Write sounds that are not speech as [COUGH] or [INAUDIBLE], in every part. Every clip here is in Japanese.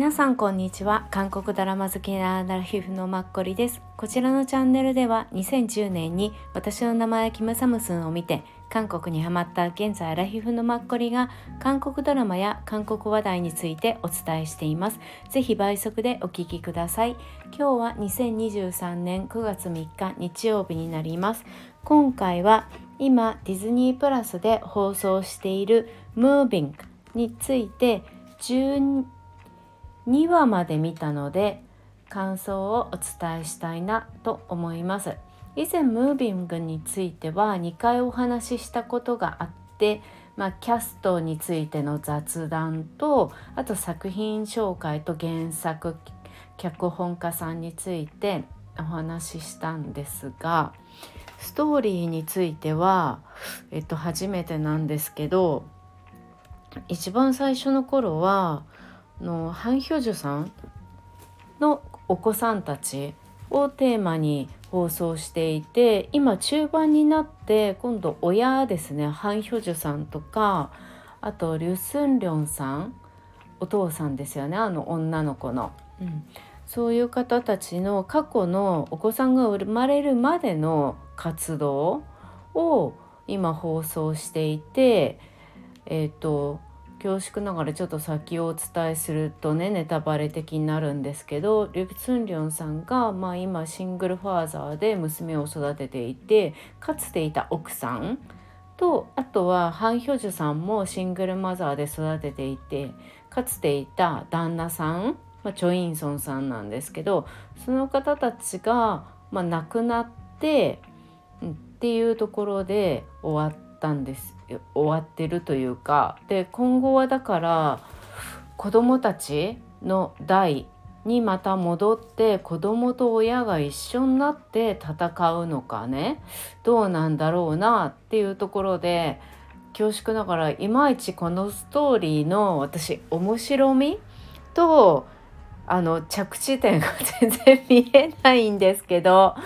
皆さんこんにちは。韓国ドラマ好きなラヒフのマッコリです。こちらのチャンネルでは2010年に私の名前はキムサムスンを見て韓国にハマった現在ラヒフのマッコリが韓国ドラマや韓国話題についてお伝えしています。ぜひ倍速でお聞きください。今日は2023年9月3日日曜日になります。今回は今ディズニープラスで放送している Moving について12 2話まで見たので感想をお伝えしたいなと思います。以前ムービングについては2回お話ししたことがあってまあ、キャストについての雑談とあと作品紹介と原作脚本家さんについてお話ししたんですがストーリーについては、えっと、初めてなんですけど一番最初の頃はのハン・ヒョジュさんのお子さんたちをテーマに放送していて今中盤になって今度親ですね。ハン・ヒョジュさんとかあとリュ・スンリョンさんお父さんですよね。あの女の子の、うん、そういう方たちの過去のお子さんが生まれるまでの活動を今放送していてえっ、ー、と恐縮ながらちょっと先をお伝えするとねネタバレ的になるんですけどリュク・ツンリョンさんが、まあ、今シングルファーザーで娘を育てていてかつていた奥さん。とあとはハン・ヒョジュさんもシングルマザーで育てていてかつていた旦那さん、まあ、チョ・インソンさんなんですけどその方たちが、まあ、亡くなって、っていうところで終わったんです。終わってるというかで今後はだから子どもたちの代にまた戻って子供と親が一緒になって戦うのかねどうなんだろうなっていうところで恐縮ながらいまいちこのストーリーの私面白みとあの着地点が全然見えないんですけど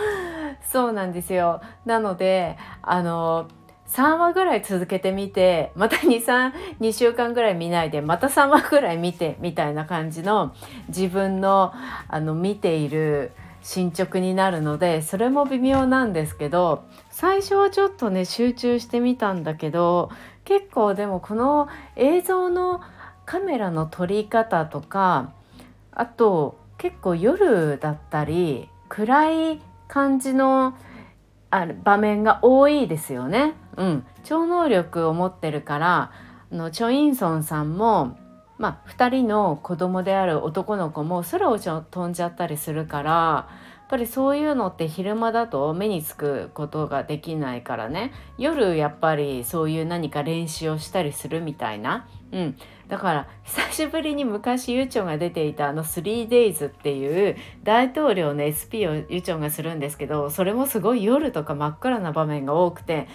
そうなんですよ。なのであの3話ぐらい続けてみてまた232週間ぐらい見ないでまた3話ぐらい見てみたいな感じの自分のあの見ている進捗になるのでそれも微妙なんですけど最初はちょっとね集中してみたんだけど結構でもこの映像のカメラの撮り方とかあと結構夜だったり暗い感じのあ場面が多いですよね。うん、超能力を持ってるからあのチョ・インソンさんも、まあ、2人の子供である男の子も空を飛んじゃったりするからやっぱりそういうのって昼間だと目につくことができないからね。夜やっぱりそういう何か練習をしたりするみたいな、うん、だから久しぶりに昔ユチョンが出ていたあの 3days っていう大統領の SP をユチョンがするんですけどそれもすごい夜とか真っ暗な場面が多くて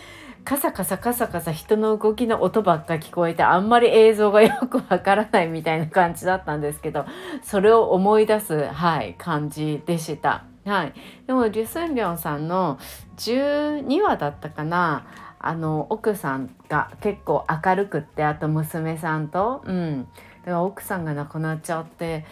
カサカサカサカサ人の動きの音ばっか聞こえてあんまり映像がよくわからないみたいな感じだったんですけどそれを思い出す、はい、感じでした。はい、でもリュスンリョンさんの12話だったかなあの奥さんが結構明るくってあと娘さんとうんだから奥さんが亡くなっちゃって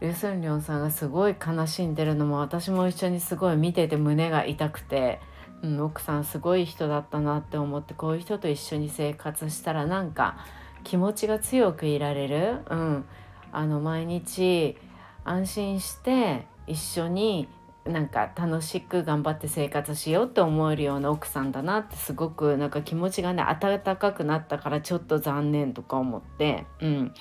リュ・スンリョンさんがすごい悲しんでるのも私も一緒にすごい見てて胸が痛くて、うん、奥さんすごい人だったなって思ってこういう人と一緒に生活したらなんか気持ちが強くいられる、うん、あの毎日安心して一緒になんか楽しく頑張って生活しようって思えるような奥さんだなってすごくなんか気持ちがね温かくなったからちょっと残念とか思って。うん。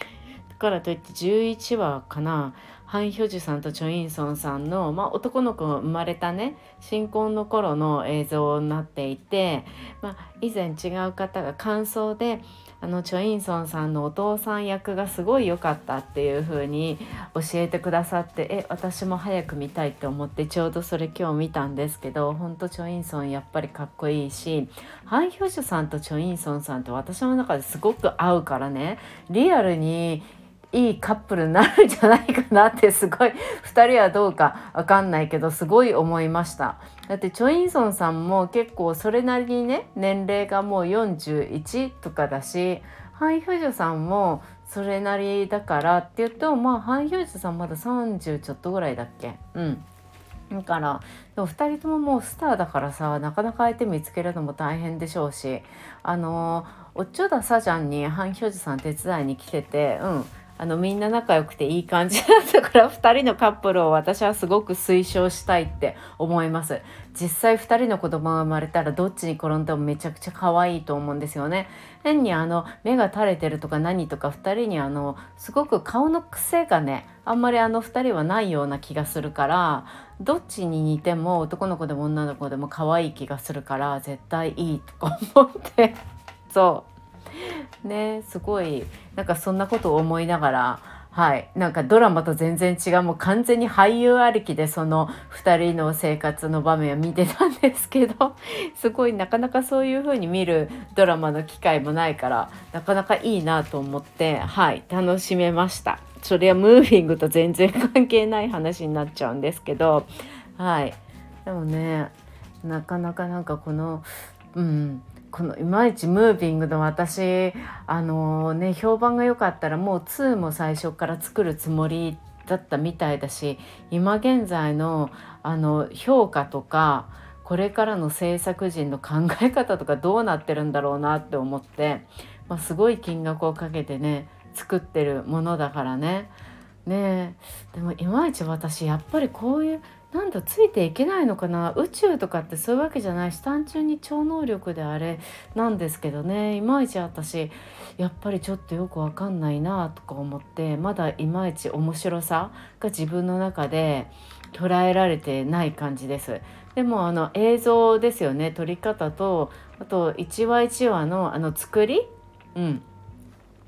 からといって11話かな。ハン・ヒョジュさんとチョ・インソンさんの、まあ、男の子が生まれたね新婚の頃の映像になっていて、まあ、以前違う方が感想であのチョ・インソンさんのお父さん役がすごい良かったっていう風に教えてくださってえ私も早く見たいって思ってちょうどそれ今日見たんですけど本当チョ・インソンやっぱりかっこいいしハン・ヒョジュさんとチョ・インソンさんって私の中ですごく合うからね。リアルにいいカップルになるんじゃないかなってすごい2人はどうか分かんないけどすごい思いました。だってチョ・インソンさんも結構それなりにね年齢がもう41とかだしハン・ヒョジョさんもそれなりだからって言ってもまあハン・ヒョジョさんまだ30ちょっとぐらいだっけ？うん。だからでも2人とももうスターだからさなかなか相手見つけるのも大変でしょうしあのおっちょださちゃんにハン・ヒョジュさん手伝いに来ててうん。あのみんな仲良くていい感じだったから [LAUGHS] 2人のカップルを私はすごく推奨したいって思います。実際2人の子供が生まれたらどっちに転んでもめちゃくちゃ可愛いと思うんですよね。変にあの目が垂れてるとか何とか2人にあのすごく顔の癖がねあんまりあの2人はないような気がするからどっちに似ても男の子でも女の子でも可愛い気がするから絶対いいとか思って。[LAUGHS] そう。ねすごいなんかそんなことを思いながらはいなんかドラマと全然違うもう完全に俳優ありきでその2人の生活の場面を見てたんですけど [LAUGHS] すごいなかなかそういう風に見るドラマの機会もないからなかなかいいなと思ってはい楽しめました。それはムービングと全然関係ない話になっちゃうんですけどはい。でもねなかなかなんかこのうん。このいまいちムービングの私あのね評判が良かったらもう2も最初から作るつもりだったみたいだし今現在のあの評価とかこれからの制作陣の考え方とかどうなってるんだろうなって思って、まあ、すごい金額をかけてね作ってるものだからね。ねでもいまいち私やっぱりこういうなんだついていけないのかな？宇宙とかってそういうわけじゃない。し単純に超能力であれ。なんですけどね。いまいち私やっぱりちょっとよくわかんないなとか思ってまだいまいち面白さが自分の中で捉えられてない感じです。でもあの映像ですよね。撮り方とあと1話1話のあの作り、うん、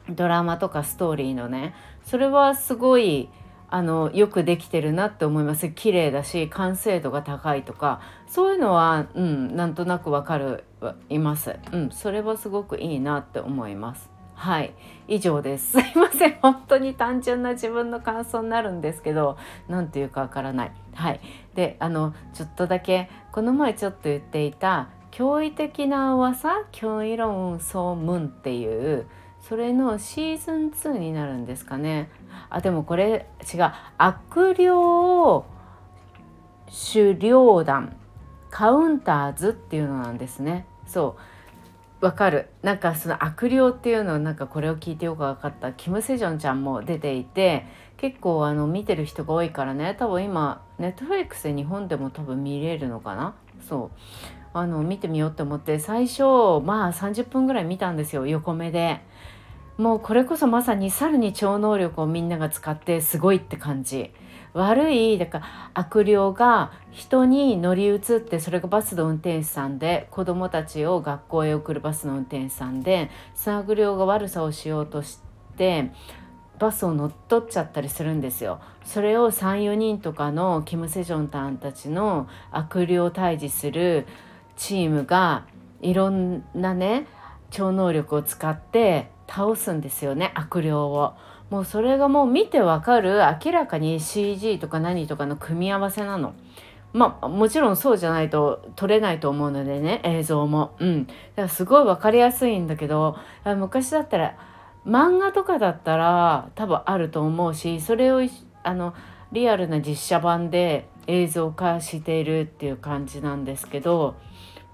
ドラマとかストーリーのね。それはすごいあのよくできてるなって思います。綺麗だし完成度が高いとか。そういうのは、うん、なんとなくわかるいます、うん、それはすごくいいなって思います。はい。以上です。[LAUGHS] すいません。本当に単純な自分の感想になるんですけど何て言うかわからない。はい。であのちょっとだけこの前ちょっと言っていた驚異的な噂？教異論総文っていうそれのシーズン2になるんですかね。あでもこれ違う。悪霊狩猟団カウンターズっていうのなんですね。そう。わかる。なんかその悪霊っていうのなんかこれを聞いてよく分かった。キム・セジョンちゃんも出ていて結構あの見てる人が多いからね。多分今ネットフリックスで日本でも多分見れるのかな。そう。あの見てみようって思って最初まあ30分ぐらい見たんですよ。横目で。もうこれこそまさに猿に超能力をみんなが使ってすごいって感じ悪いだから悪霊が人に乗り移ってそれがバスの運転手さんで子供たちを学校へ送るバスの運転手さんでその悪霊が悪さをしようとしてバスを乗っ取っちゃったりするんですよ。それを34人とかのキム・セジョンタンたちの悪霊を退治するチームがいろんなね超能力を使って倒すんですよね悪霊を。もうそれがもう見てわかる明らかに CG とか何とかの組み合わせなの。まあもちろんそうじゃないと撮れないと思うのでね映像も。うん。だからすごい分かりやすいんだけど昔だったら漫画とかだったら多分あると思うしそれをあのリアルな実写版で映像化しているっていう感じなんですけど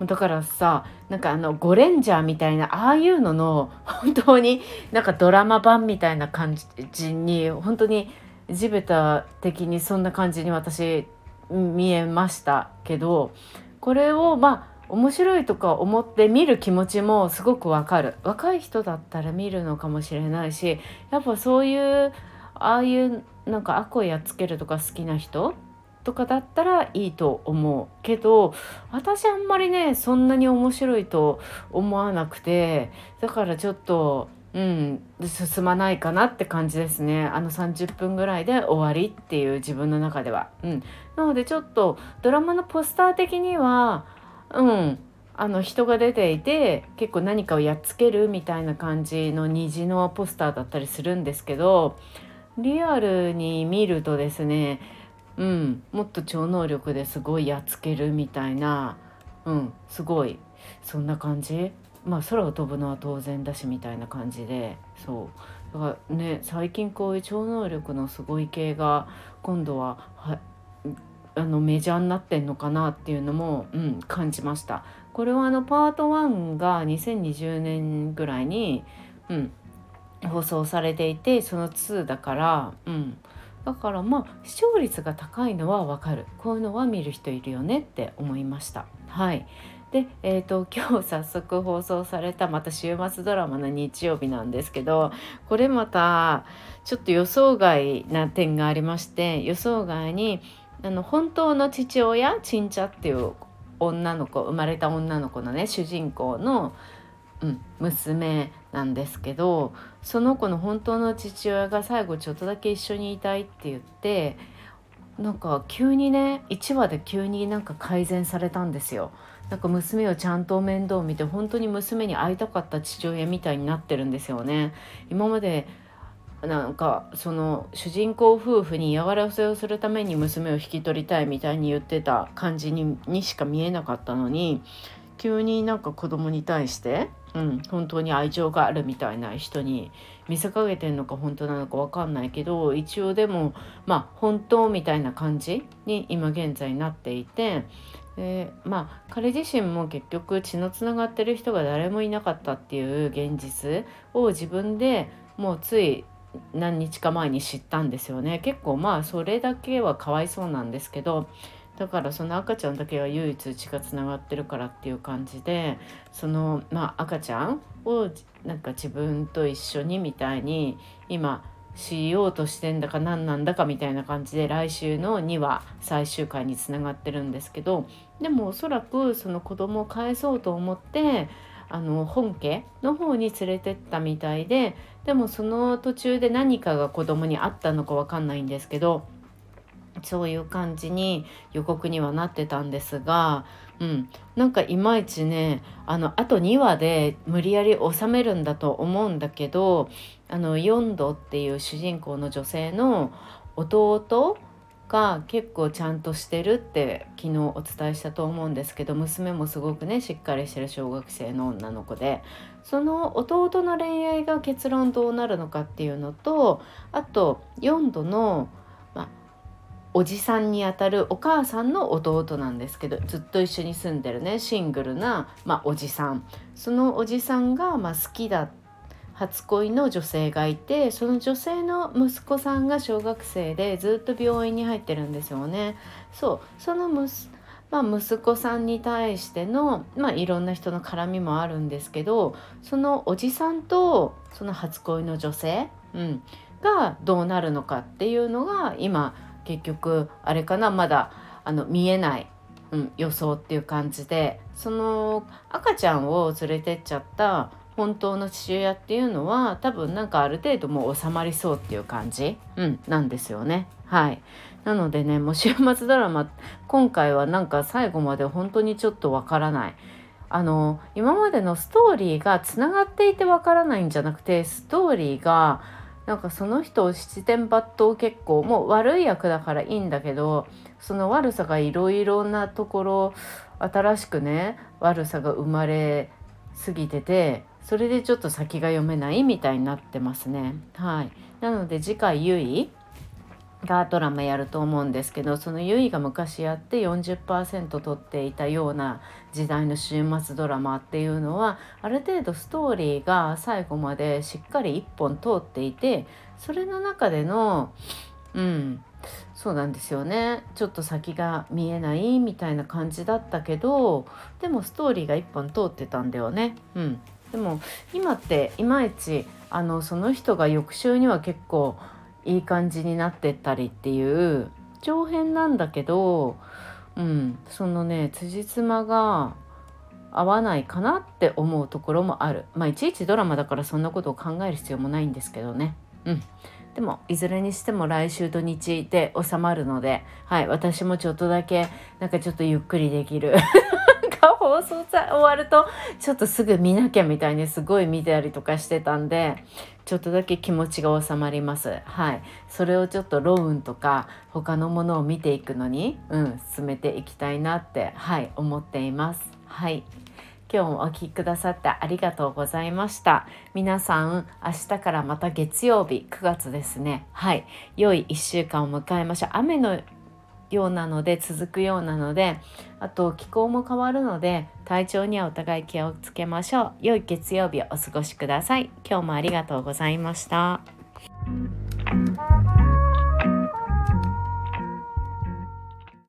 だからさなんかあのゴレンジャーみたいなああいうのの本当になんかドラマ版みたいな感じに本当に地べた的にそんな感じに私見えましたけどこれをまあ面白いとか思って見る気持ちもすごくわかる。若い人だったら見るのかもしれないしやっぱそういうああいうなんか悪をやっつけるとか好きな人とかだったらいいと思うけど私あんまりねそんなに面白いと思わなくてだからちょっとうん進まないかなって感じですね。あの30分ぐらいで終わりっていう自分の中では。うん、なのでちょっとドラマのポスター的にはうん。あの人が出ていて結構何かをやっつけるみたいな感じの虹のポスターだったりするんですけどリアルに見るとですねうん、もっと超能力ですごいやっつけるみたいな、うん、すごい。そんな感じ？まあ空を飛ぶのは当然だしみたいな感じで。そう。だからね最近こういう超能力のすごい系が今度ははあのメジャーになってんのかなっていうのも、うん、感じました。これはあのパート1が2020年ぐらいに、うん、放送されていてその2だから、うん、だからまあ視聴率が高いのはわかるこういうのは見る人いるよねって思いました。はいで、えーと、[LAUGHS] 今日早速放送されたまた週末ドラマの日曜日なんですけどこれまたちょっと予想外な点がありまして予想外にあの本当の父親ちんちゃっていう女の子生まれた女の子のね主人公のうん、娘なんですけどその子の本当の父親が最後ちょっとだけ一緒にいたいって言ってなんか急にね1話で急になんか改善されたんですよ。なんか娘をちゃんと面倒見て本当に娘に会いたかった父親みたいになってるんですよね。今までなんかその主人公夫婦に嫌がらせをするために娘を引き取りたいみたいに言ってた感じににしか見えなかったのに急になんか子供に対してうん、本当に愛情があるみたいな人に見せかけてんのか本当なのか分かんないけど一応でもまあ本当みたいな感じに今現在なっていてでまあ彼自身も結局血のつながってる人が誰もいなかったっていう現実を自分でもうつい何日か前に知ったんですよね。結構まあそれだけはかわいそうなんですけどだからその赤ちゃんだけは唯一血がつながってるからっていう感じでその、まあ、赤ちゃんをなんか自分と一緒にみたいに今しようとしてんだか何なんだかみたいな感じで来週の2話最終回につながってるんですけどでもおそらくその子供を返そうと思ってあの本家の方に連れてったみたいででもその途中で何かが子供にあったのか分かんないんですけどそういう感じに予告にはなってたんですが、うん、なんかいまいちねあのあと2話で無理やり収めるんだと思うんだけどあの4度っていう主人公の女性の弟が結構ちゃんとしてるって昨日お伝えしたと思うんですけど娘もすごくねしっかりしてる小学生の女の子で。その弟の恋愛が結論どうなるのかっていうのとあと4度のおじさんにあたるお母さんの弟なんですけどずっと一緒に住んでるねシングルな、まあ、おじさんそのおじさんが、まあ、好きだ初恋の女性がいてその女性の息子さんが小学生でずっと病院に入ってるんですよね。そうその息まあ、息子さんに対しての、まあ、いろんな人の絡みもあるんですけどそのおじさんとその初恋の女性、うん、がどうなるのかっていうのが今結局あれかなまだあの見えない、うん、予想っていう感じでその赤ちゃんを連れてっちゃった本当の父親っていうのは多分なんかある程度もう収まりそうっていう感じ、うん、なんですよね。はい。なのでねもう週末ドラマ今回はなんか最後まで本当にちょっとわからない。あの今までのストーリーがつながっていてわからないんじゃなくてストーリーがなんかその人を七点抜刀結構もう悪い役だからいいんだけどその悪さがいろいろなところ新しくね悪さが生まれすぎててそれでちょっと先が読めないみたいになってますね。はい、なので次回ゆいがドラマやると思うんですけどそのゆいが昔やって40%取っていたような時代の週末ドラマっていうのはある程度ストーリーが最後までしっかり1本通っていてそれの中でのうんそうなんですよねちょっと先が見えないみたいな感じだったけどでもストーリーが1本通ってたんだよね。うん、でも今っていまいちあのその人が翌週には結構いい感じになってったりっていう長編なんだけど、うん、そのね辻褄が合わないかなって思うところもある。まあいちいちドラマだからそんなことを考える必要もないんですけどね。うん。でもいずれにしても来週土日で収まるのではい私もちょっとだけなんかちょっとゆっくりできる。[LAUGHS] か放送終わるとちょっとすぐ見なきゃみたいにすごい見てたりとかしてたんでちょっとだけ気持ちが収まります。はい。それをちょっとローンとか他のものを見ていくのにうん進めていきたいなってはい思っています。はい。今日もお聴きくださってありがとうございました。皆さん明日からまた月曜日9月ですね。はい。良い1週間を迎えましょう。雨のようなので続くようなのであと気候も変わるので体調にはお互い気をつけましょう。良い月曜日をお過ごしください。今日もありがとうございました。